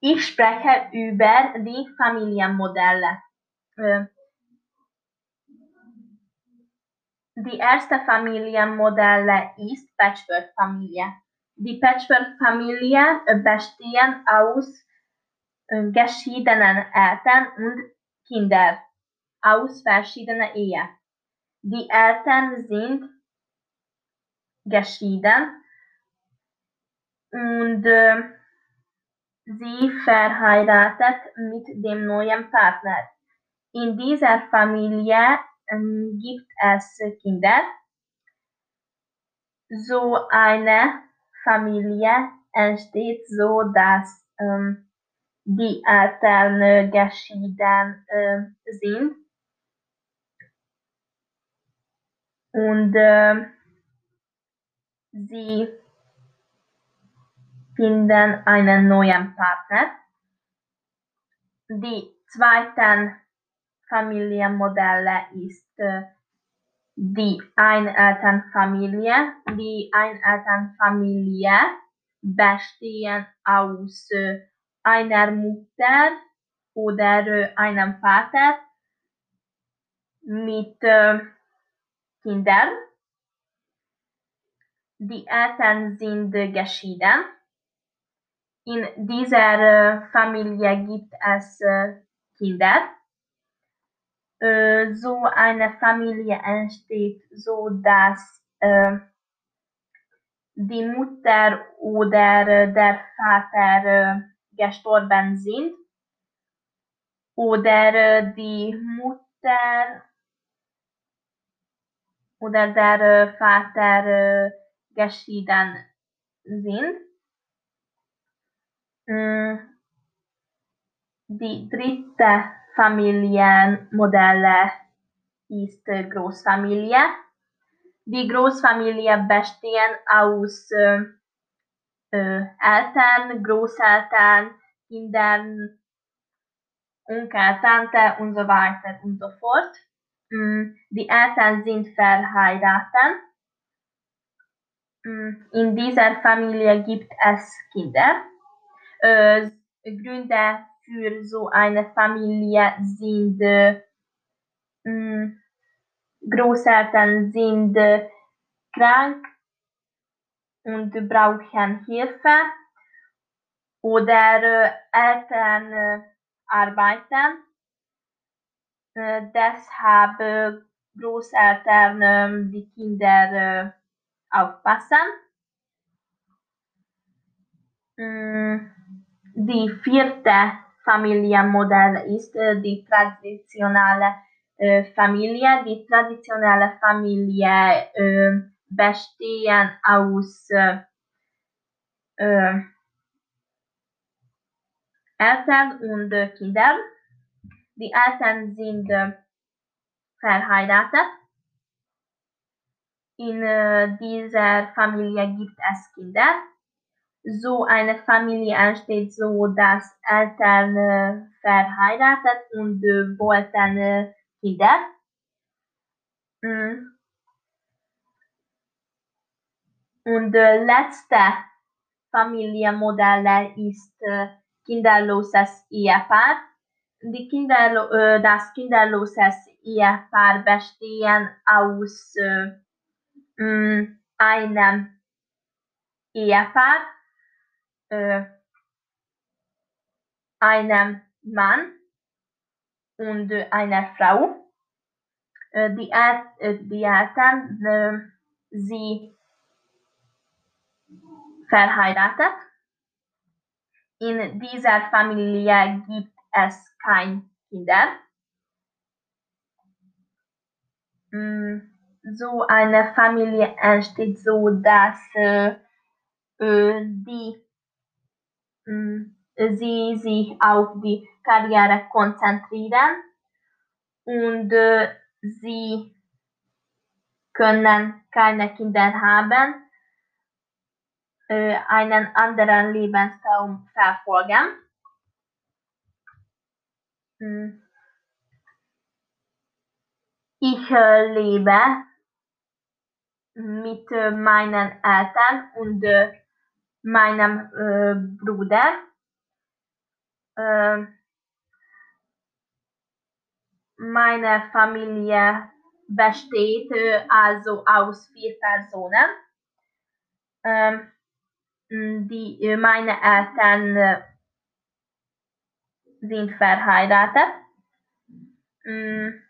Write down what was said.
Ich spreche über die Familienmodelle. Äh, die erste Familienmodelle ist Patchwork-Familie. Die Patchwork-Familien bestehen aus äh, geschiedenen Eltern und Kindern aus verschiedenen Ehen. Die Eltern sind geschieden und äh, sie verheiratet mit dem neuen Partner. In dieser Familie äh, gibt es Kinder. So eine Familie entsteht so, dass ähm, die Eltern geschieden äh, sind und äh, sie finden einen neuen Partner. Die zweiten Familienmodelle ist äh, die Einelternfamilie. Die Einelternfamilie bestehen aus äh, einer Mutter oder äh, einem Vater mit Kindern. Die Eltern sind geschieden. In dieser äh, Familie gibt es äh, Kinder. Äh, so eine Familie entsteht so, dass die Mutter oder der Vater gestorben sind oder die Mutter oder der Vater geschieden sind. Die dritte Familienmodelle ist Großfamilie. Die Großfamilie besteht aus äh, Eltern, Großeltern, Kindern, Onkel, Tante und so weiter und so fort. Die Eltern sind verheiratet. In dieser Familie gibt es Kinder. Äh, Gründe für so eine Familie sind äh, Großeltern sind äh, krank und brauchen Hilfe oder äh, Eltern äh, arbeiten. Äh, deshalb Großeltern ähm, die Kinder aufpassen. Die vierte Familienmodell ist die traditionelle Familie. Die traditionelle Familie bestehen aus Eltern und Kindern. Die Eltern sind verheiratet. In dieser Familie gibt es Kinder. So eine Familie entsteht so, dass Eltern verheiratet und wollten Kinder. Und letzte Familienmodell ist kinderloses Ehepaar. Die Kinderlo das kinderloses Ehepaar bestehen aus einem Ehepaar, einem Mann und einer Frau. Die, El die Eltern, sie verheiratet. In dieser Familie gibt es keine Kinder. So eine Familie entsteht so, dass äh, die sie sich auf die Karriere konzentrieren und äh, sie können keine Kinder haben, äh, einen anderen Lebenstraum verfolgen. Ich äh, lebe mit meinen Eltern und meinem Bruder. äh, meine Familie besteht also aus vier Personen. Ähm, die, meine Eltern sind verheiratet. Mm,